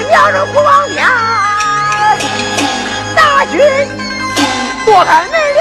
你要是不往家，大军躲开门。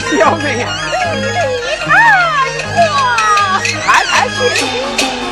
小妹呀，你太坏，还。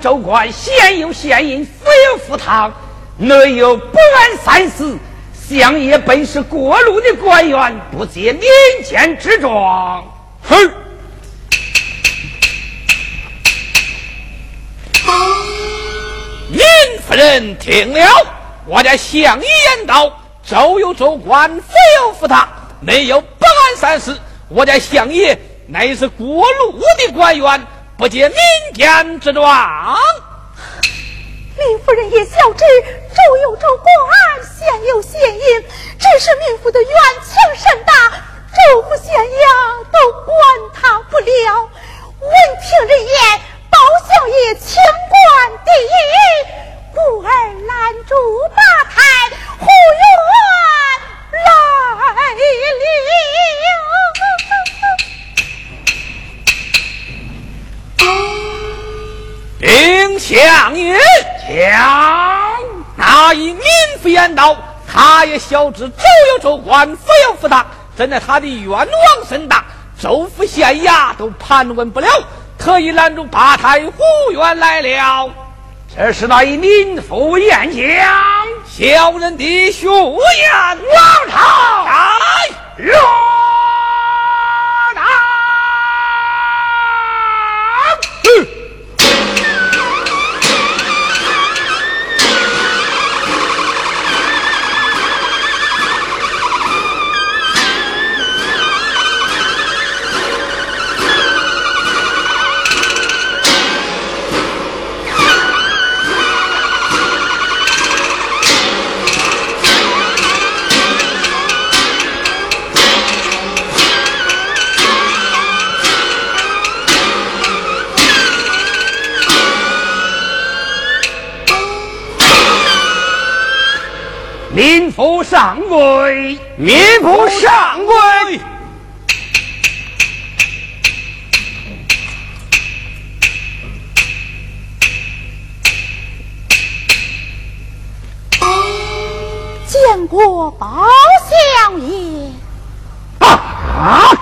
州官，县有县印，府有府堂，内有不安三司。相爷本是过路的官员，不解民间之状。哼！民夫人听了，我家相爷言道：州有州官，府有府堂，内有不安三司。我家相爷乃是过路的官员，不解民天之状。林夫人也晓知，州有州官，县有县印，只是民妇的冤情甚大，州府县衙都管他不了。闻听人言，包相爷清官第一，故而拦住吧兵相爷。将。那一民妇言道：“他也晓知周有周官，府有府堂，怎奈他的冤枉甚大，州府县衙都盘问不了，特意拦住八太护院来了。这是那一民妇言讲，小人的血言，王朝来。”上位，民不上跪。见过包相爷。啊！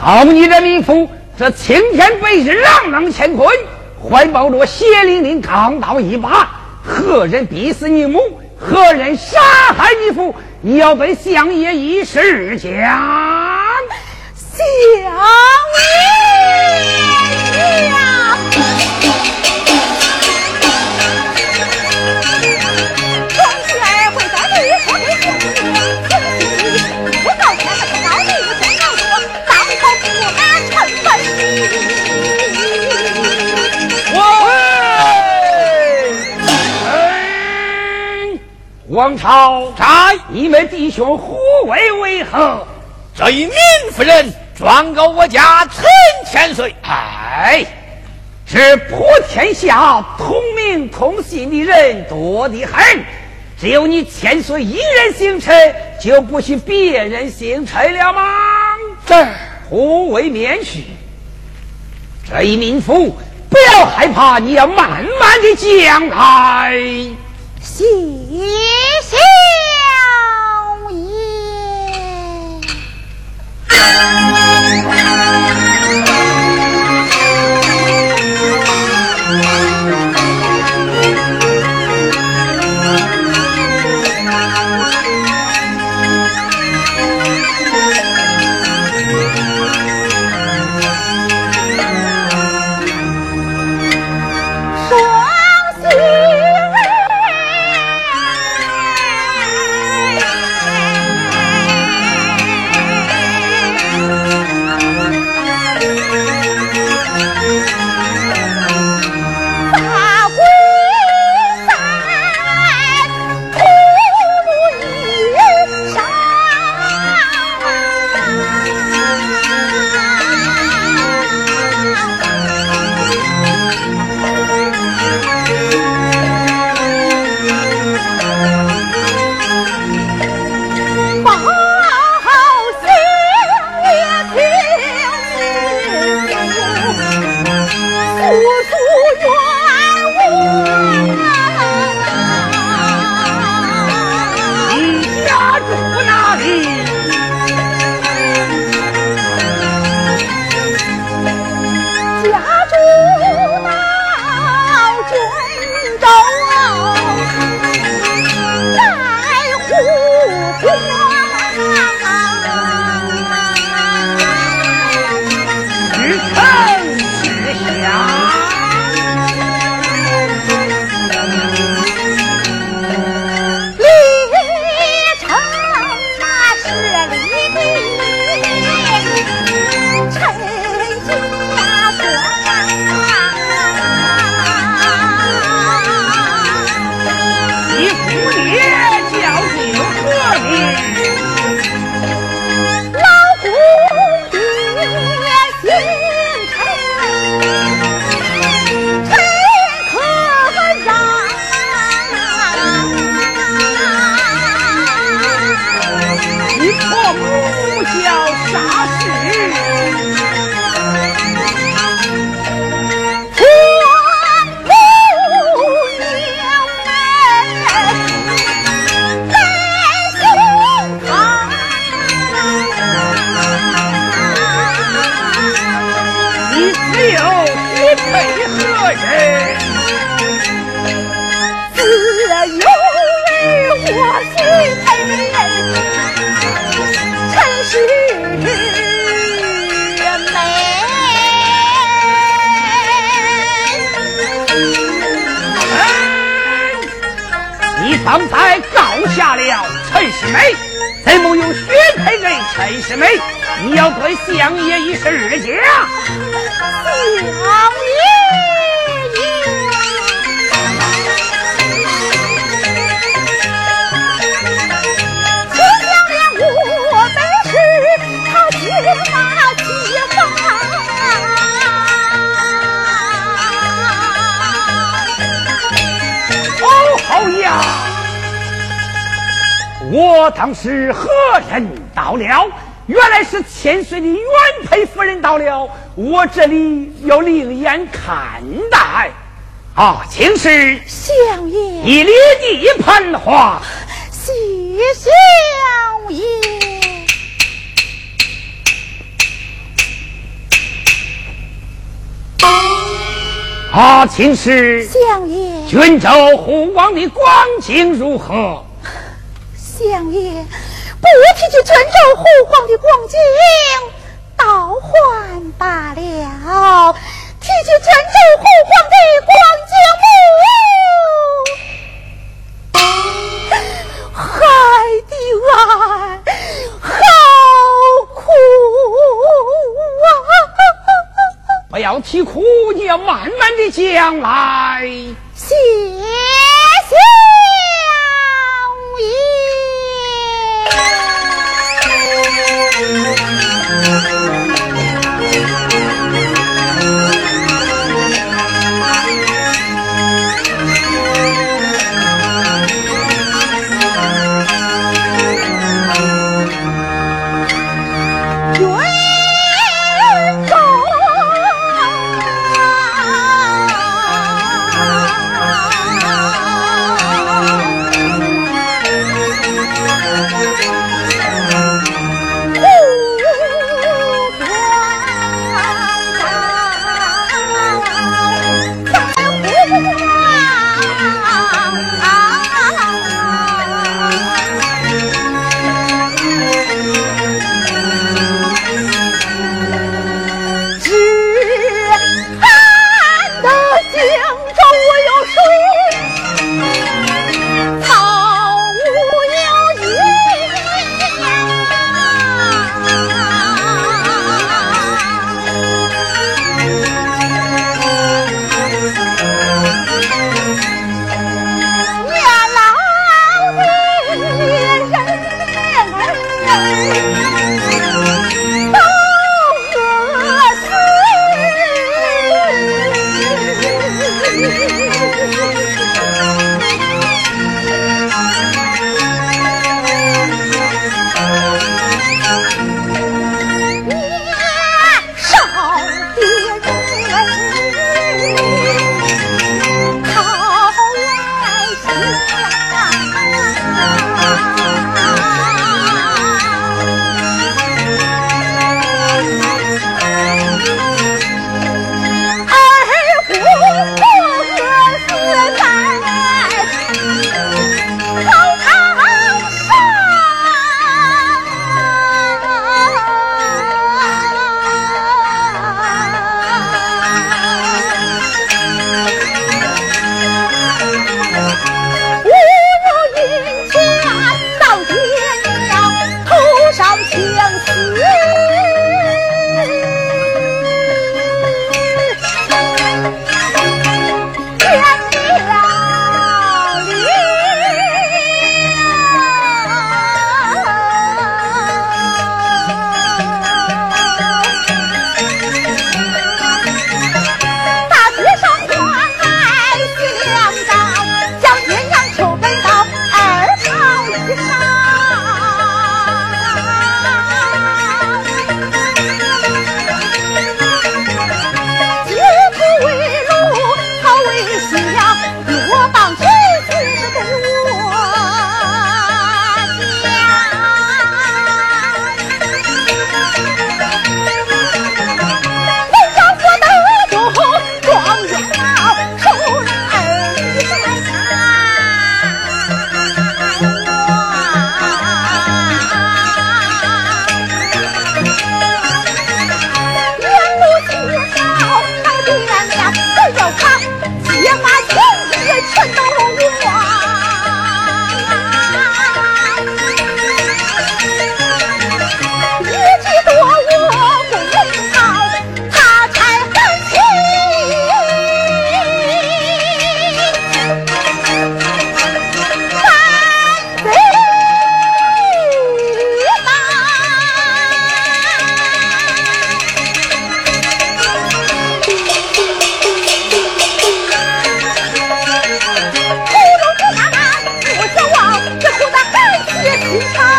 好你的民夫，这青天白日，朗朗乾坤，怀抱着血淋淋钢刀一把，何人逼死你母？何人杀害你父？要被相爷一事讲。相爷呀！王朝在，你们弟兄互为为何？这一民夫人状告我家陈千岁。哎，是普天下同名同姓的人多得很，只有你千岁一人姓陈，就不许别人姓陈了吗？这互为免去。这一民妇不要害怕，你要慢慢的讲开。谢 Thank you. 啊，请示相爷，郡州护王的光景如何？相爷，不提起泉州护皇的光景，倒换罢了；提起泉州护皇的光景，害的俺我要啼哭你要慢慢的将来。谢小爷不负王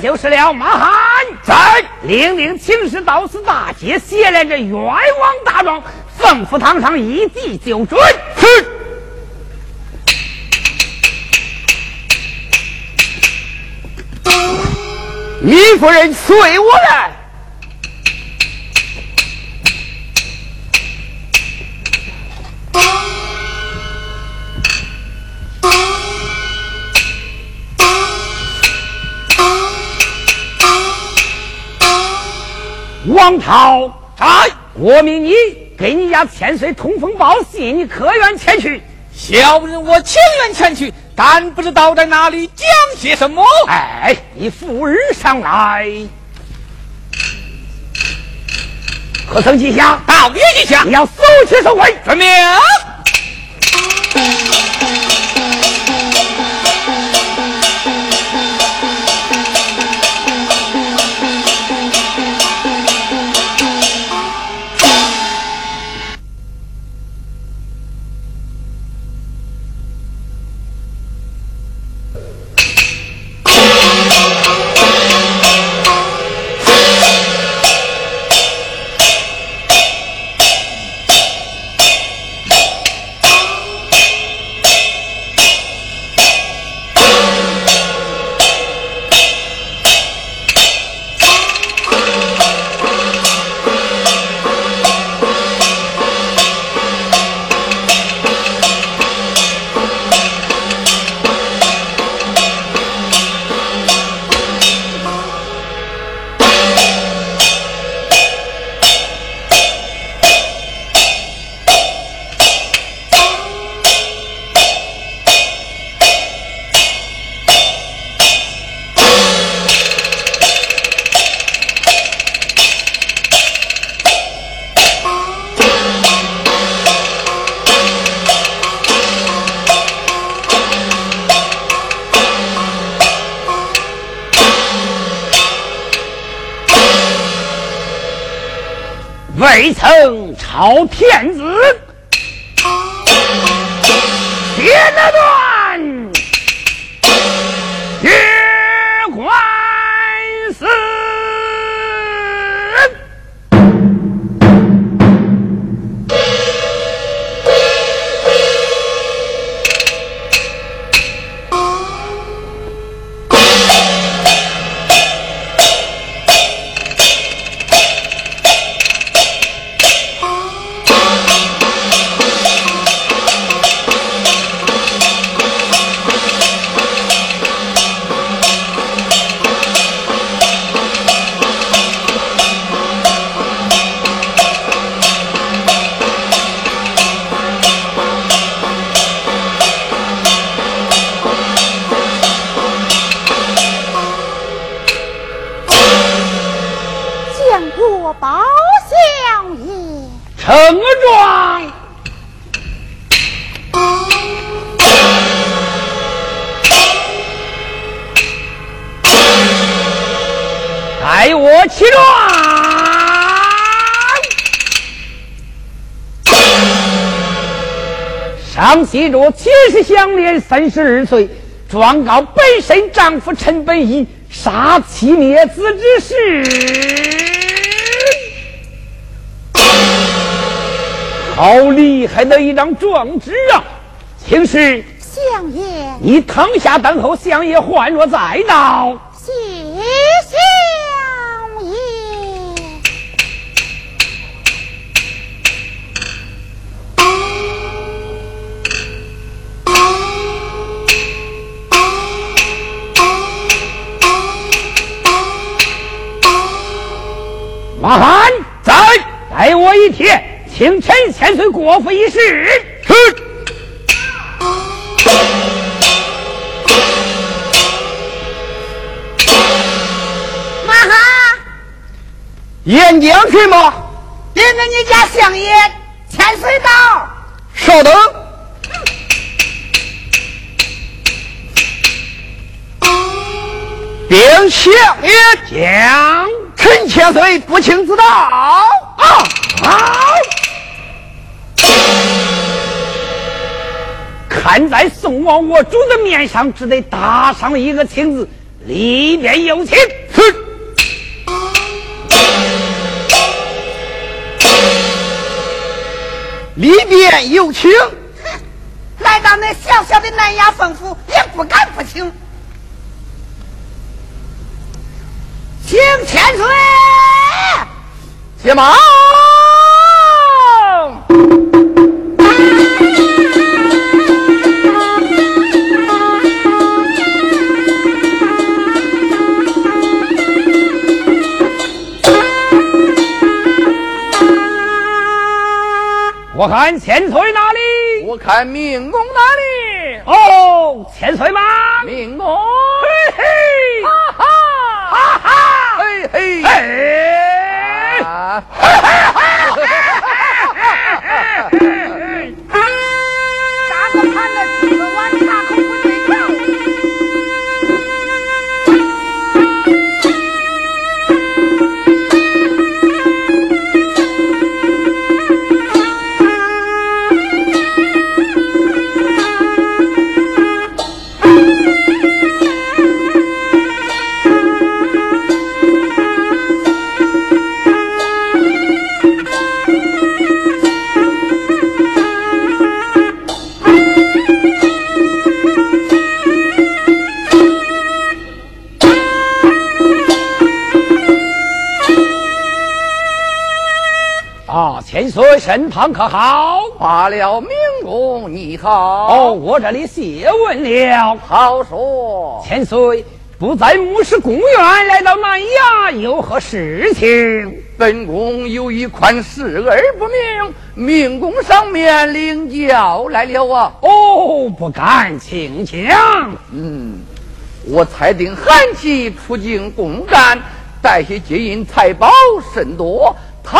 这就是了。马汉在领领请示到此大街，写来这冤枉大状，奉府堂上一记就准。是。李夫人随我来。王涛，在我命你给你家千岁通风报信，你可愿前去？小人我情愿前去，但不知道在哪里讲些什么。哎，你赴日上来，何曾记下？道爷记下。你要搜起守卫，遵命。妾是相连三十二岁，状告本身丈夫陈本一杀妻灭子之事。好厉害的一张状纸啊！请示相爷，你躺下等候，相爷换若再到。请陈千岁过府一事。是。马哈，演讲去吗？领着你家相爷千岁到。稍等。禀相爷，将陈千岁不请自到。啊，好。看在宋王我主的面上，只得打上一个请字，里边有请。是。里边有请。来到那小小的南衙凤府，也不敢不请。请千岁，且忙。我看千岁哪里？我看明公哪里？哦，千岁吗？明公，嘿嘿，哈哈，哈哈，嘿嘿，嘿，千岁身旁可好？罢了，明公你好。哦，，我这里谢问了。好说。千岁不在牧师公园，来到南衙，有何事情？本宫有一款事儿不明，明公上面领教来了啊。哦，不敢请讲。嗯，我猜定韩琦出京公干，带些金银财宝甚多，他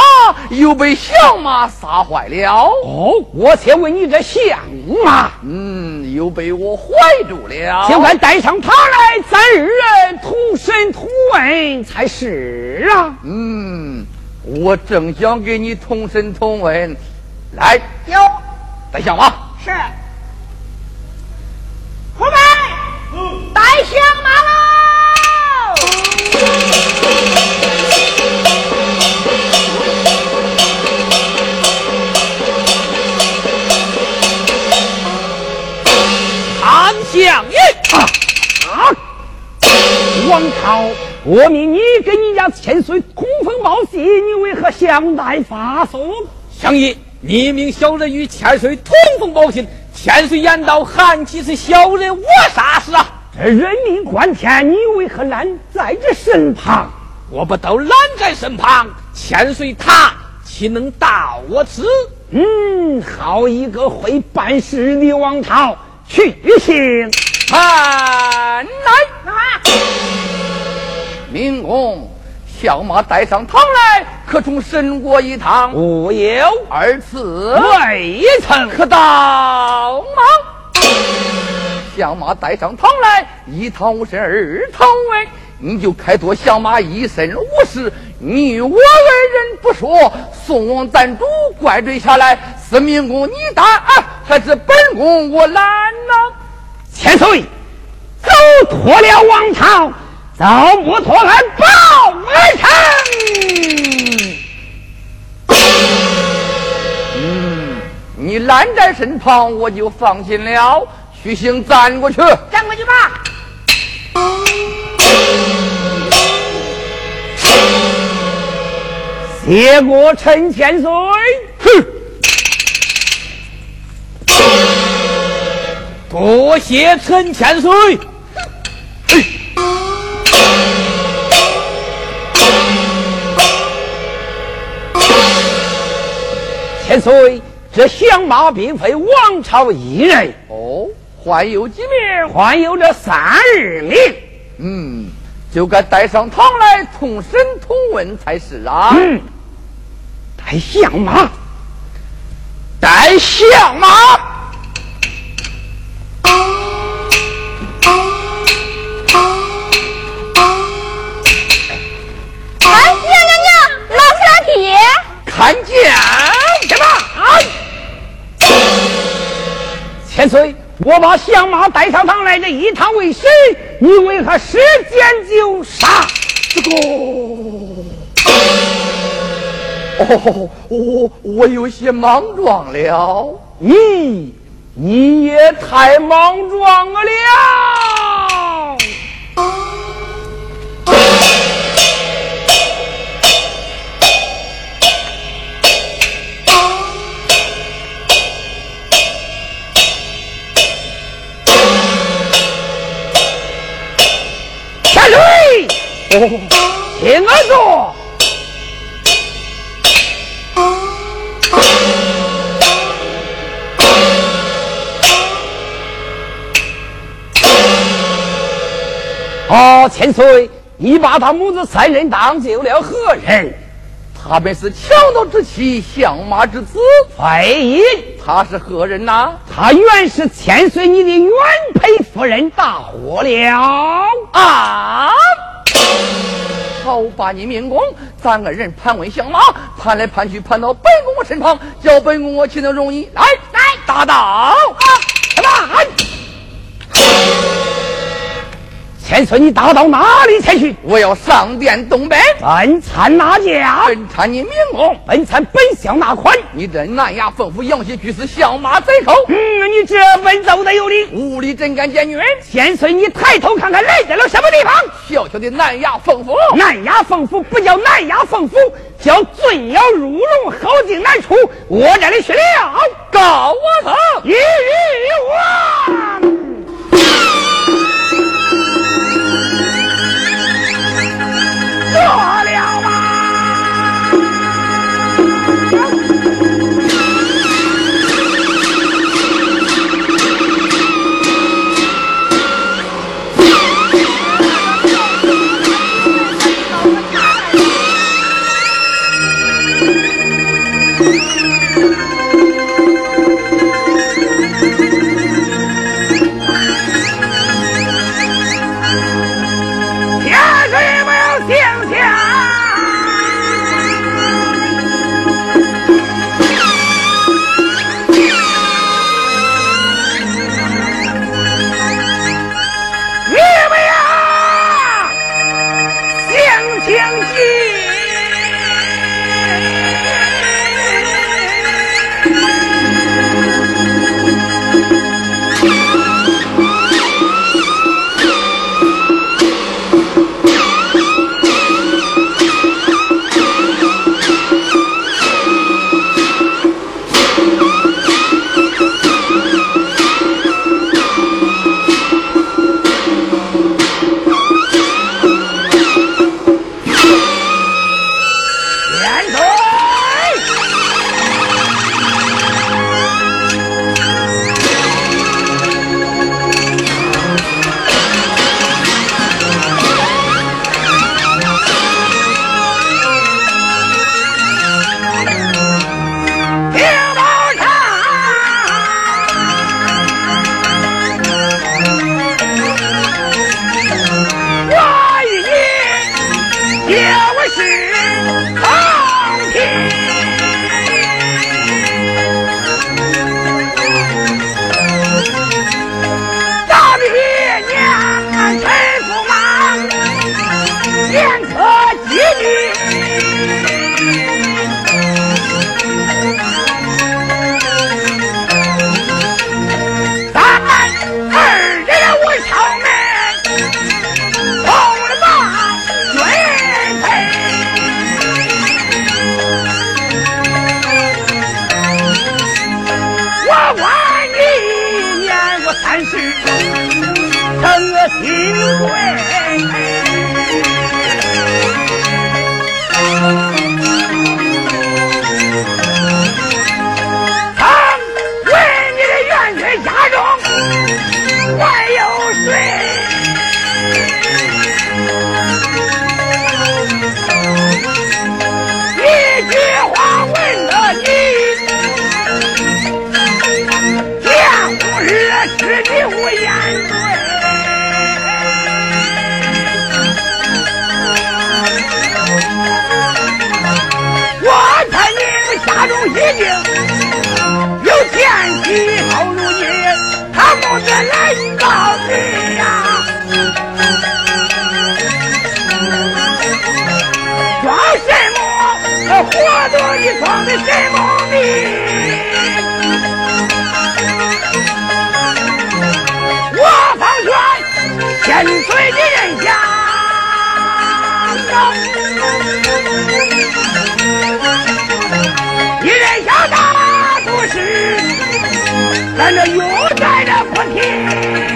又被小马杀坏了。哦，我且问你这相马，嗯，又被我怀住了。就该带上他来，咱二人同审同问才是啊。嗯，我正想给你同审同问，来，有带小马。是。王朝，我命你给你家千岁通风报信，你为何相待发送？相爷，你命小人与千岁通风报信，千岁言道韩琦是小人我杀死啊！这人命关天，你为何拦在这身旁？我不都拦在身旁，千岁他岂能到我此？嗯，好一个会办事的王朝，去行。看来，明公，小马带上堂来，可从神国一趟？无有二次未曾可到吗？小马带上堂来，一堂无身，二堂问，你就开脱小马一身无事，你我二人不说，宋王暂主怪罪下来，是明公你打啊，还是本公我拦呢？千岁，走脱了王朝，早不脱俺报儿城。你拦在身旁，我就放心了。徐兴站过去，站过去吧。谢过陈千岁。哼！多谢陈千岁。千岁，这响马并非王朝一人，哦，还有几名？还有这三二名。嗯，就该带上堂来同审同问才是啊。嗯，带相马，带相马。哎，娘娘娘，老司老铁，看见千岁，我把相马带上堂来，这一趟为师？你为何时间就杀？这个，哦，我我有些莽撞了。你你也太莽撞了。听我说。啊，千岁，你把他母子三人当救了何人？他本是强盗之妻，相马之子。废音，他是何人呐？他原是千岁你的原配夫人，大祸了啊！好把你命公，咱二人盘问相马，盘来盘去，盘到本宫我身旁，叫本宫我岂能容你？来来，打倒！来！千岁，你打到哪里前去？我要上殿东北，本参哪家？本参你明公，本参本相哪款？你这南衙奉府杨喜居士相马贼寇。嗯，你这本奏的有理，无理怎敢见女人？千岁，你抬头看看来在了什么地方？小小的南衙奉府，南衙奉府不叫南衙奉府，叫尊要入笼，好进难出。我这里去了，告我他一王。做忘的什么你？我方圆千岁的人家，一人想大都是，咱这又才的不停。